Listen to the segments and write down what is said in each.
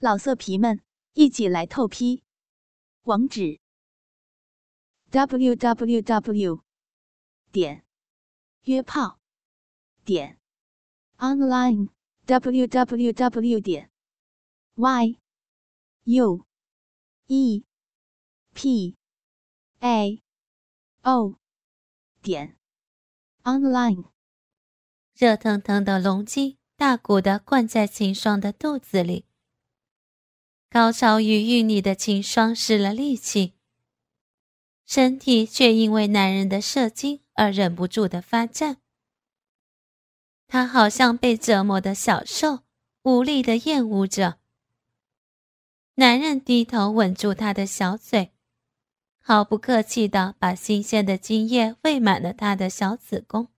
老色皮们，一起来透批！网址：w w w 点约炮点 online w w w 点 y u e p a o 点 online。热腾腾的龙筋大股的灌在秦霜的肚子里。高潮与玉女的秦霜失了力气，身体却因为男人的射精而忍不住的发颤。他好像被折磨的小兽，无力的厌恶着。男人低头吻住她的小嘴，毫不客气的把新鲜的精液喂满了她的小子宫。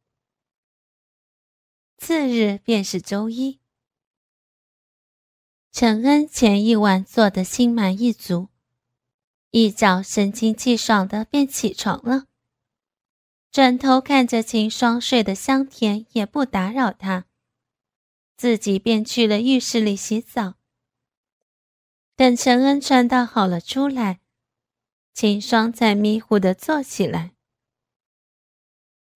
次日便是周一。陈恩前一晚做的心满意足，一早神清气爽的便起床了。转头看着秦霜睡得香甜，也不打扰他，自己便去了浴室里洗澡。等陈恩穿戴好了出来，秦霜才迷糊的坐起来。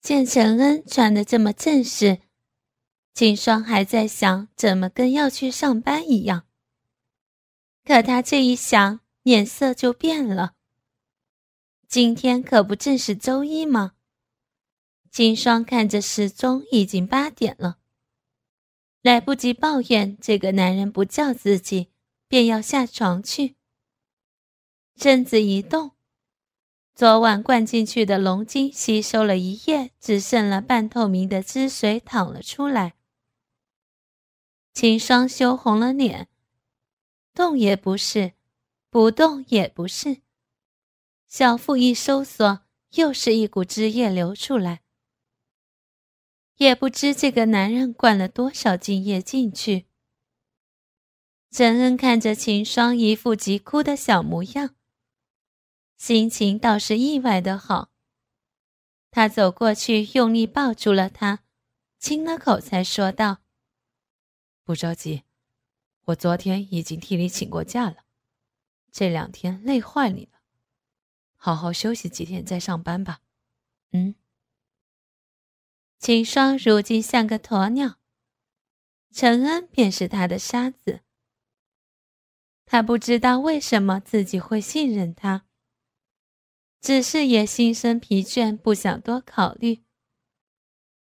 见陈恩穿的这么正式。秦霜还在想怎么跟要去上班一样，可他这一想，脸色就变了。今天可不正是周一吗？秦霜看着时钟，已经八点了，来不及抱怨这个男人不叫自己，便要下床去。身子一动，昨晚灌进去的龙筋吸收了一夜，只剩了半透明的汁水淌了出来。秦霜羞红了脸，动也不是，不动也不是，小腹一收缩，又是一股汁液流出来。也不知这个男人灌了多少精液进去。陈恩看着秦霜一副急哭的小模样，心情倒是意外的好。他走过去，用力抱住了她，亲了口，才说道。不着急，我昨天已经替你请过假了，这两天累坏你了，好好休息几天再上班吧。嗯。秦霜如今像个鸵鸟，陈恩便是他的沙子。他不知道为什么自己会信任他，只是也心生疲倦，不想多考虑，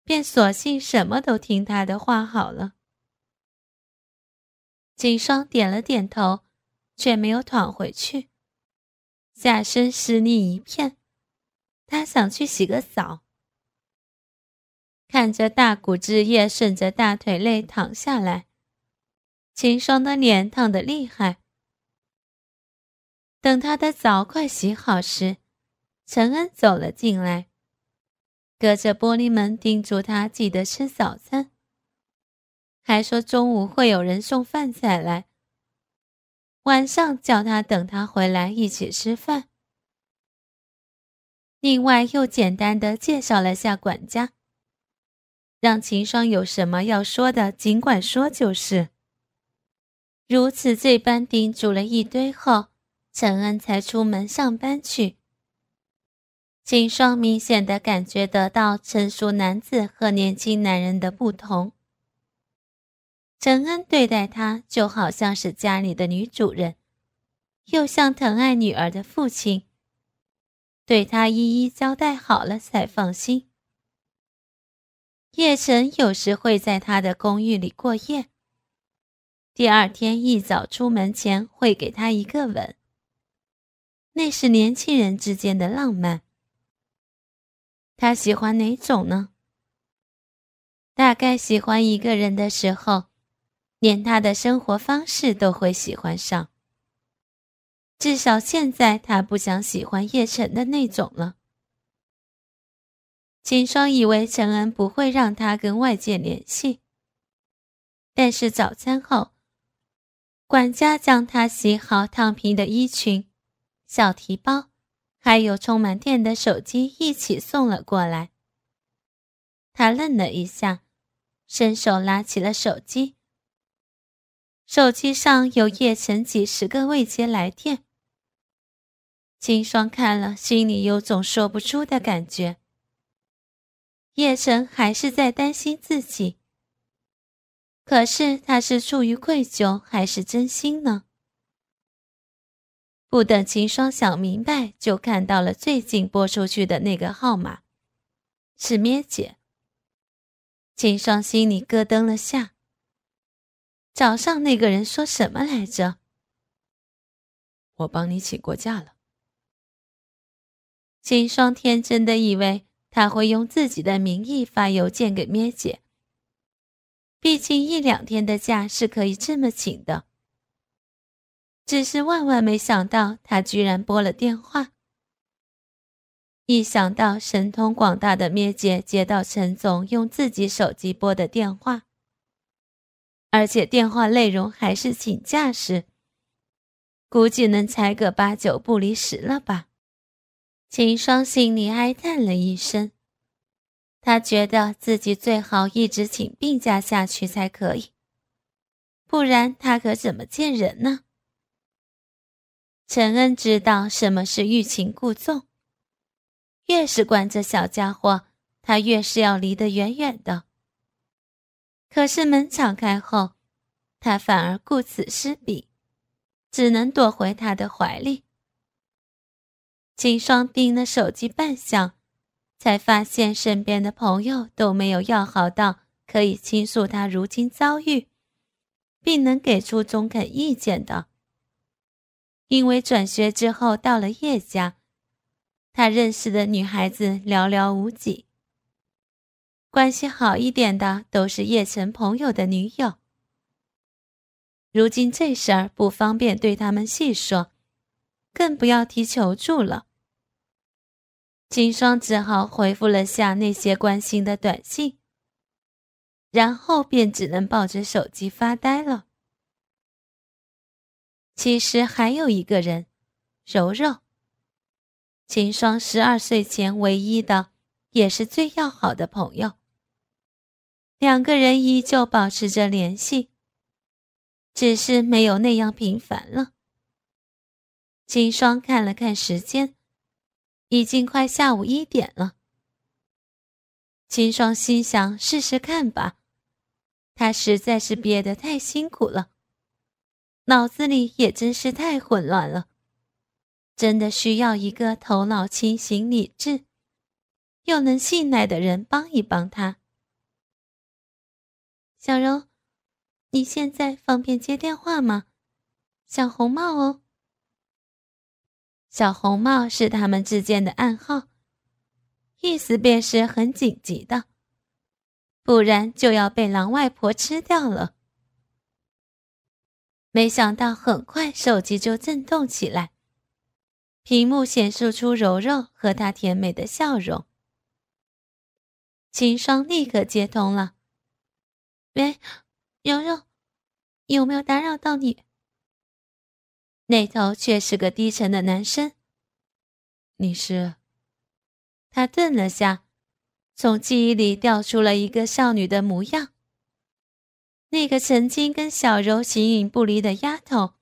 便索性什么都听他的话好了。秦霜点了点头，却没有躺回去，下身湿腻一片。他想去洗个澡，看着大股汁液顺着大腿内淌下来，秦霜的脸烫得厉害。等他的澡快洗好时，陈恩走了进来，隔着玻璃门叮嘱他记得吃早餐。还说中午会有人送饭菜来，晚上叫他等他回来一起吃饭。另外又简单的介绍了下管家，让秦霜有什么要说的尽管说就是。如此这般叮嘱了一堆后，陈恩才出门上班去。秦霜明显的感觉得到成熟男子和年轻男人的不同。陈恩对待她就好像是家里的女主人，又像疼爱女儿的父亲。对她一一交代好了才放心。叶晨有时会在他的公寓里过夜，第二天一早出门前会给他一个吻。那是年轻人之间的浪漫。他喜欢哪种呢？大概喜欢一个人的时候。连他的生活方式都会喜欢上。至少现在他不想喜欢叶晨的那种了。秦霜以为陈恩不会让他跟外界联系，但是早餐后，管家将他洗好烫平的衣裙、小提包，还有充满电的手机一起送了过来。他愣了一下，伸手拉起了手机。手机上有叶晨几十个未接来电。秦霜看了，心里有种说不出的感觉。叶晨还是在担心自己，可是他是出于愧疚还是真心呢？不等秦霜想明白，就看到了最近拨出去的那个号码，是咩姐。秦霜心里咯噔了下。早上那个人说什么来着？我帮你请过假了。秦霜天真的以为他会用自己的名义发邮件给咩姐。毕竟一两天的假是可以这么请的。只是万万没想到，他居然拨了电话。一想到神通广大的咩姐接到陈总用自己手机拨的电话，而且电话内容还是请假时，估计能猜个八九不离十了吧。秦霜心里哀叹了一声，他觉得自己最好一直请病假下去才可以，不然他可怎么见人呢？陈恩知道什么是欲擒故纵，越是管着小家伙，他越是要离得远远的。可是门敞开后，他反而顾此失彼，只能躲回他的怀里。秦霜盯了手机半晌，才发现身边的朋友都没有要好到可以倾诉他如今遭遇，并能给出中肯意见的。因为转学之后到了叶家，他认识的女孩子寥寥无几，关系好一点的都是叶晨朋友的女友。如今这事儿不方便对他们细说，更不要提求助了。金霜只好回复了下那些关心的短信，然后便只能抱着手机发呆了。其实还有一个人，柔柔。秦霜十二岁前唯一的，也是最要好的朋友。两个人依旧保持着联系，只是没有那样频繁了。秦霜看了看时间。已经快下午一点了，秦霜心想：试试看吧。他实在是憋得太辛苦了，脑子里也真是太混乱了，真的需要一个头脑清醒、理智又能信赖的人帮一帮他。小柔，你现在方便接电话吗？小红帽哦。小红帽是他们之间的暗号，意思便是很紧急的，不然就要被狼外婆吃掉了。没想到很快手机就震动起来，屏幕显示出柔柔和她甜美的笑容。秦霜立刻接通了，喂，柔柔，有没有打扰到你？那头却是个低沉的男声。你是？他顿了下，从记忆里调出了一个少女的模样。那个曾经跟小柔形影不离的丫头，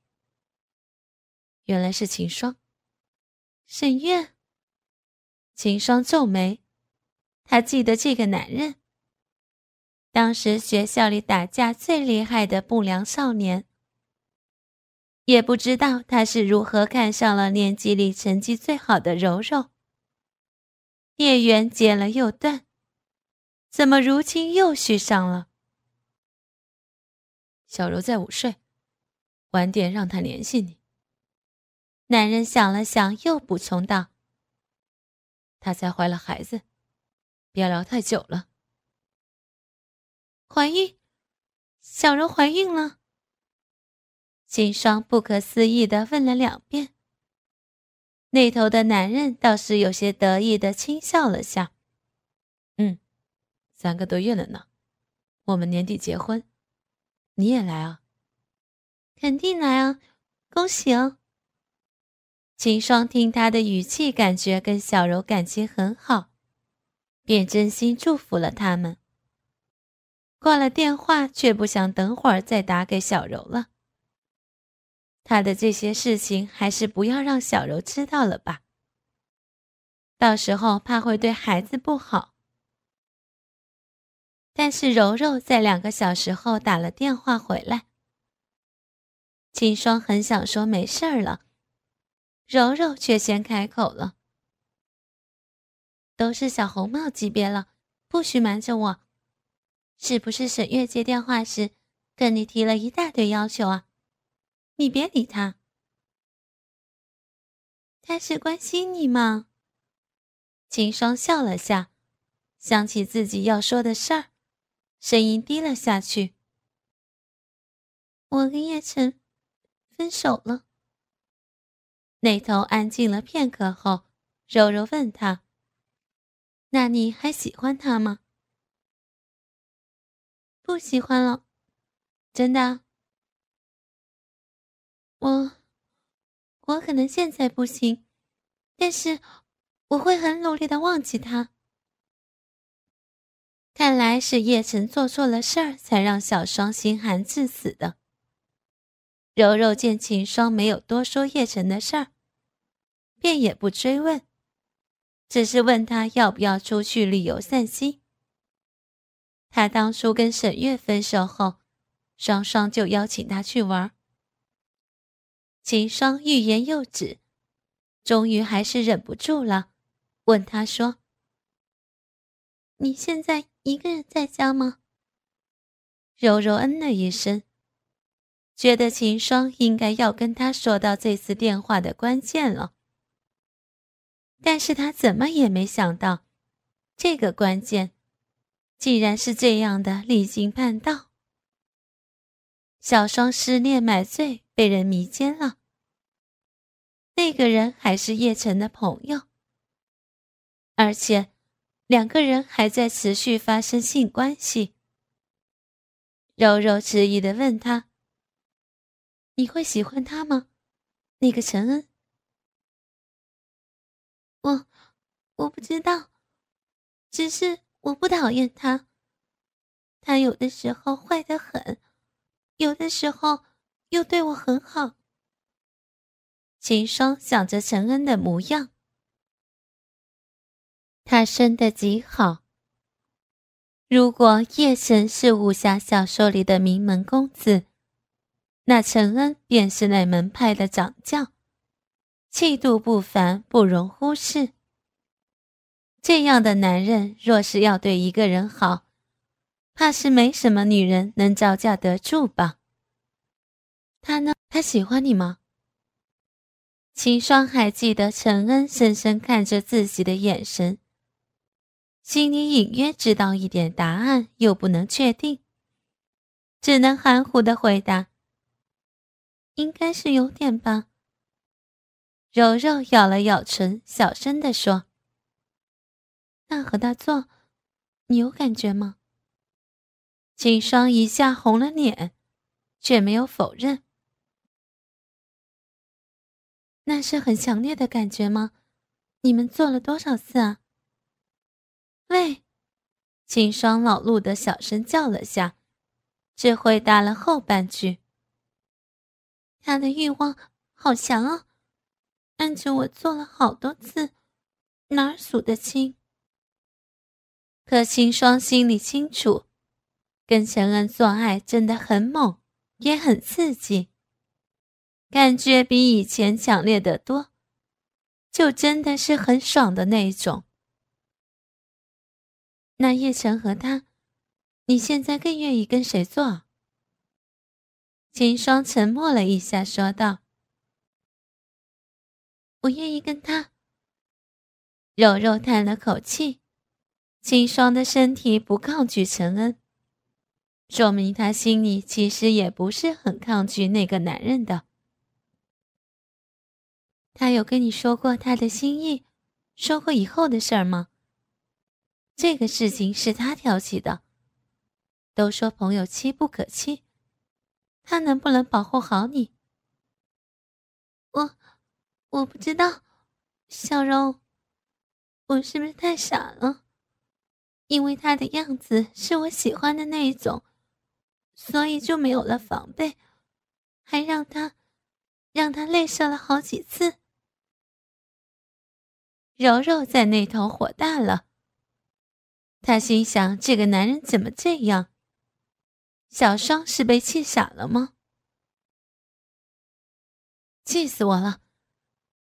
原来是秦霜。沈月。秦霜皱眉，他记得这个男人，当时学校里打架最厉害的不良少年。也不知道他是如何看上了年级里成绩最好的柔柔。孽缘结了又断，怎么如今又续上了？小柔在午睡，晚点让他联系你。男人想了想，又补充道：“她才怀了孩子，别聊太久了。”怀孕？小柔怀孕了？秦霜不可思议的问了两遍。那头的男人倒是有些得意的轻笑了下：“嗯，三个多月了呢，我们年底结婚，你也来啊？”“肯定来啊，恭喜哦！”秦霜听他的语气，感觉跟小柔感情很好，便真心祝福了他们。挂了电话，却不想等会儿再打给小柔了。他的这些事情还是不要让小柔知道了吧，到时候怕会对孩子不好。但是柔柔在两个小时后打了电话回来，秦霜很想说没事儿了，柔柔却先开口了：“都是小红帽级别了，不许瞒着我。是不是沈月接电话时跟你提了一大堆要求啊？”你别理他，他是关心你吗？秦霜笑了下，想起自己要说的事儿，声音低了下去：“我跟叶晨分手了。”那头安静了片刻后，柔柔问他：“那你还喜欢他吗？”“不喜欢了，真的。”我，我可能现在不行，但是我会很努力的忘记他。看来是叶晨做错了事儿，才让小双心寒致死的。柔柔见秦霜没有多说叶晨的事儿，便也不追问，只是问他要不要出去旅游散心。他当初跟沈月分手后，双双就邀请他去玩。秦霜欲言又止，终于还是忍不住了，问他说：“你现在一个人在家吗？”柔柔嗯了一声，觉得秦霜应该要跟他说到这次电话的关键了，但是他怎么也没想到，这个关键，竟然是这样的离经叛道。小双失恋买醉，被人迷奸了。那个人还是叶晨的朋友，而且两个人还在持续发生性关系。柔柔迟疑的问他：“你会喜欢他吗？那个陈恩？”我我不知道，只是我不讨厌他。他有的时候坏的很，有的时候又对我很好。秦霜想着陈恩的模样，他生得极好。如果叶晨是武侠小说里的名门公子，那陈恩便是那门派的掌教，气度不凡，不容忽视。这样的男人，若是要对一个人好，怕是没什么女人能招架得住吧？他呢？他喜欢你吗？秦霜还记得陈恩深深看着自己的眼神，心里隐约知道一点答案，又不能确定，只能含糊的回答：“应该是有点吧。”柔柔咬了咬唇，小声的说：“那和他做，你有感觉吗？”秦霜一下红了脸，却没有否认。那是很强烈的感觉吗？你们做了多少次啊？喂，秦霜老路的小声叫了下，只回答了后半句。他的欲望好强啊，按着我做了好多次，哪儿数得清？可秦霜心里清楚，跟陈恩做爱真的很猛，也很刺激。感觉比以前强烈的多，就真的是很爽的那种。那叶晨和他，你现在更愿意跟谁做？秦霜沉默了一下，说道：“我愿意跟他。”柔柔叹了口气，秦霜的身体不抗拒陈恩，说明他心里其实也不是很抗拒那个男人的。他有跟你说过他的心意，说过以后的事儿吗？这个事情是他挑起的。都说朋友妻不可欺，他能不能保护好你？我我不知道，小柔，我是不是太傻了？因为他的样子是我喜欢的那一种，所以就没有了防备，还让他让他泪射了好几次。柔柔在那头火大了，她心想：这个男人怎么这样？小双是被气傻了吗？气死我了！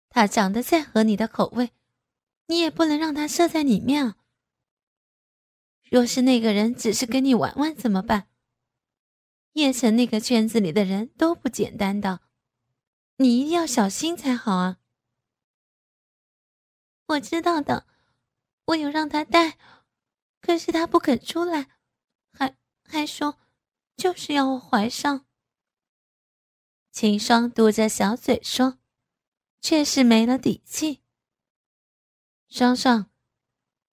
他长得再合你的口味，你也不能让他射在里面啊！若是那个人只是跟你玩玩怎么办？叶城那个圈子里的人都不简单的，你一定要小心才好啊！我知道的，我有让他带，可是他不肯出来，还还说就是要我怀上。秦霜嘟着小嘴说，却是没了底气。双双，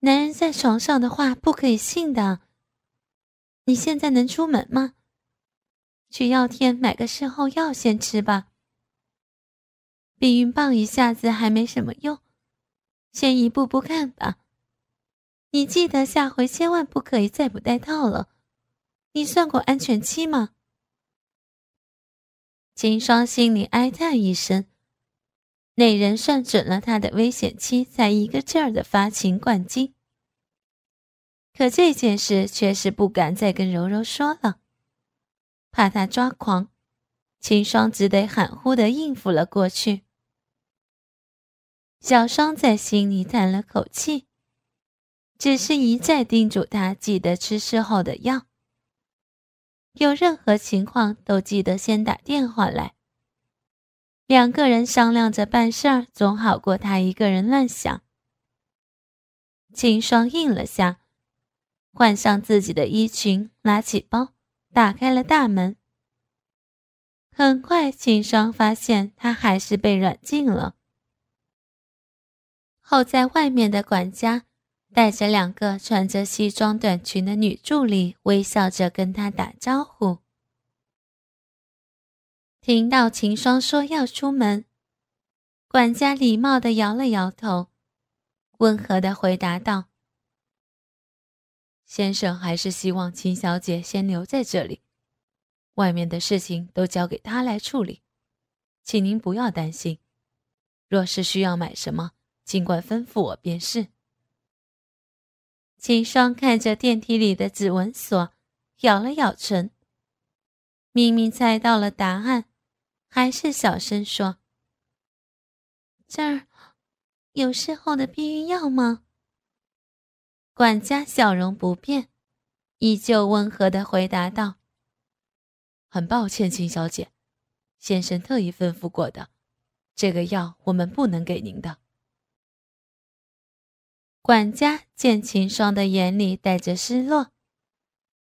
男人在床上的话不可以信的。你现在能出门吗？去药店买个事后药先吃吧。避孕棒一下子还没什么用，先一步步看吧。你记得下回千万不可以再不戴套了。你算过安全期吗？秦霜心里哀叹一声，那人算准了他的危险期，才一个劲儿的发情灌精。可这件事却是不敢再跟柔柔说了。怕他抓狂，秦霜只得含糊的应付了过去。小双在心里叹了口气，只是一再叮嘱他记得吃事后的药，有任何情况都记得先打电话来。两个人商量着办事儿，总好过他一个人乱想。秦霜应了下，换上自己的衣裙，拿起包。打开了大门，很快，秦霜发现他还是被软禁了。候在外面的管家带着两个穿着西装短裙的女助理，微笑着跟他打招呼。听到秦霜说要出门，管家礼貌的摇了摇头，温和的回答道。先生还是希望秦小姐先留在这里，外面的事情都交给他来处理，请您不要担心。若是需要买什么，尽管吩咐我便是。秦霜看着电梯里的指纹锁，咬了咬唇。明明猜到了答案，还是小声说：“这儿有事后的避孕药吗？”管家笑容不变，依旧温和的回答道：“很抱歉，秦小姐，先生特意吩咐过的，这个药我们不能给您的。”管家见秦霜的眼里带着失落，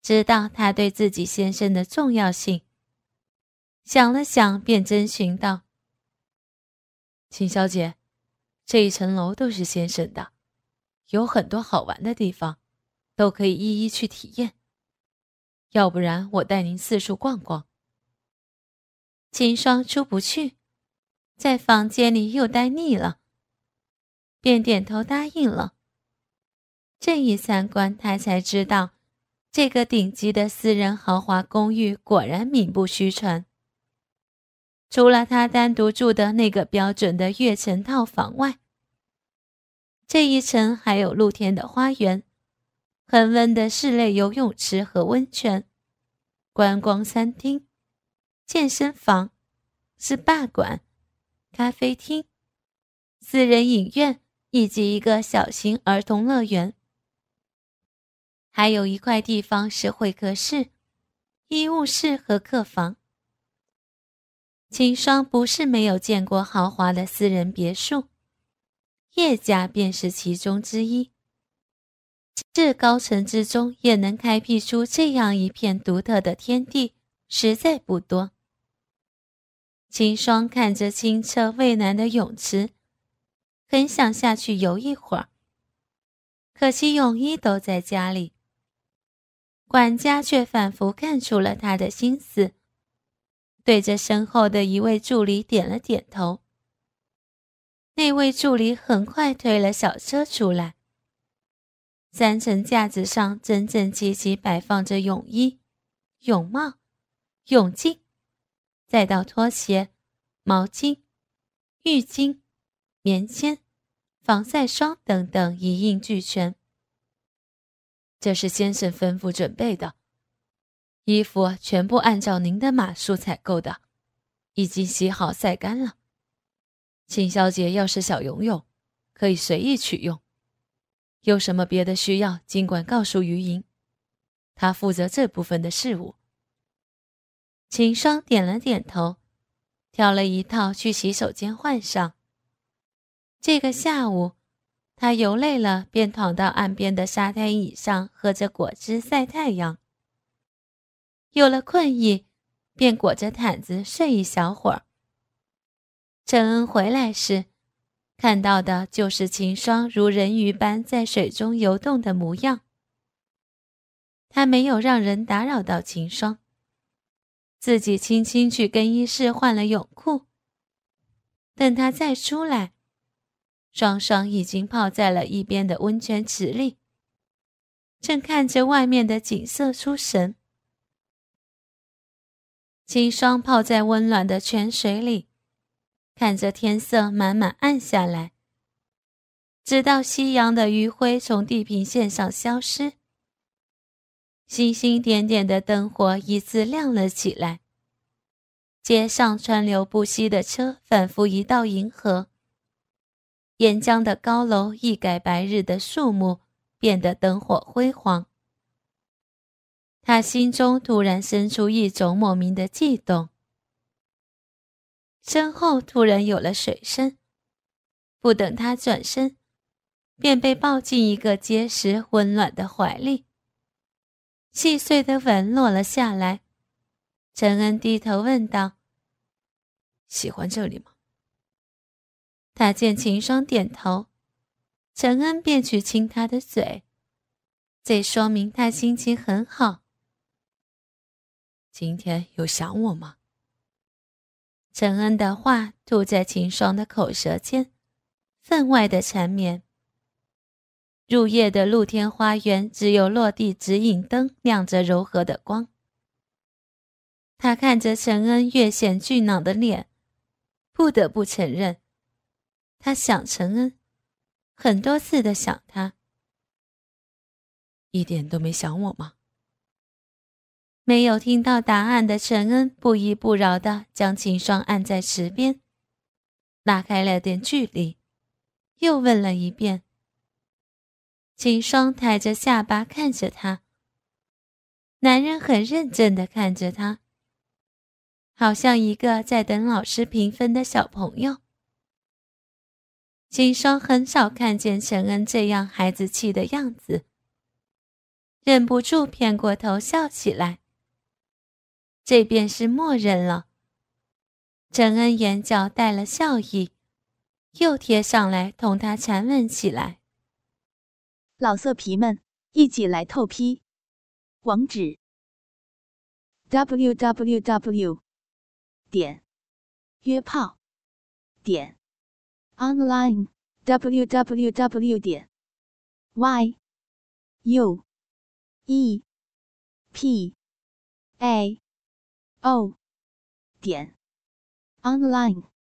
知道他对自己先生的重要性，想了想，便征询道：“秦小姐，这一层楼都是先生的。”有很多好玩的地方，都可以一一去体验。要不然我带您四处逛逛。秦霜出不去，在房间里又待腻了，便点头答应了。这一参观，他才知道，这个顶级的私人豪华公寓果然名不虚传。除了他单独住的那个标准的跃层套房外，这一层还有露天的花园，恒温的室内游泳池和温泉，观光餐厅、健身房、SPA 馆、咖啡厅、私人影院以及一个小型儿童乐园，还有一块地方是会客室、医务室和客房。秦霜不是没有见过豪华的私人别墅。叶家便是其中之一。这高层之中也能开辟出这样一片独特的天地，实在不多。秦霜看着清澈蔚蓝的泳池，很想下去游一会儿。可惜泳衣都在家里。管家却仿佛看出了他的心思，对着身后的一位助理点了点头。那位助理很快推了小车出来，三层架子上整整齐齐摆放着泳衣、泳帽、泳镜，再到拖鞋、毛巾、浴巾、棉签、防晒霜等等一应俱全。这是先生吩咐准备的，衣服全部按照您的码数采购的，已经洗好晒干了。秦小姐要是想游泳，可以随意取用。有什么别的需要，尽管告诉于莹，她负责这部分的事务。秦霜点了点头，挑了一套去洗手间换上。这个下午。他游累了，便躺到岸边的沙滩椅上，喝着果汁晒太阳。有了困意，便裹着毯子睡一小会儿。陈恩回来时，看到的就是秦霜如人鱼般在水中游动的模样。他没有让人打扰到秦霜，自己轻轻去更衣室换了泳裤。等他再出来。双双已经泡在了一边的温泉池里，正看着外面的景色出神。清霜泡在温暖的泉水里，看着天色慢慢暗下来，直到夕阳的余晖从地平线上消失，星星点点的灯火依次亮了起来。街上川流不息的车，仿佛一道银河。沿江的高楼一改白日的肃穆，变得灯火辉煌。他心中突然生出一种莫名的悸动，身后突然有了水声，不等他转身，便被抱进一个结实温暖的怀里。细碎的吻落了下来，陈恩低头问道：“喜欢这里吗？”他见秦霜点头，陈恩便去亲她的嘴，这说明他心情很好。今天有想我吗？陈恩的话吐在秦霜的口舌间，分外的缠绵。入夜的露天花园，只有落地指引灯亮着柔和的光。他看着陈恩越显俊朗的脸，不得不承认。他想陈恩，很多次的想他，一点都没想我吗？没有听到答案的陈恩不依不饶的将秦霜按在池边，拉开了点距离，又问了一遍。秦霜抬着下巴看着他，男人很认真的看着他，好像一个在等老师评分的小朋友。秦霜很少看见陈恩这样孩子气的样子，忍不住偏过头笑起来。这便是默认了。陈恩眼角带了笑意，又贴上来同他缠吻起来。老色皮们，一起来透批！网址：w w w. 点约炮点。online www 点 y u e p a o 点 online。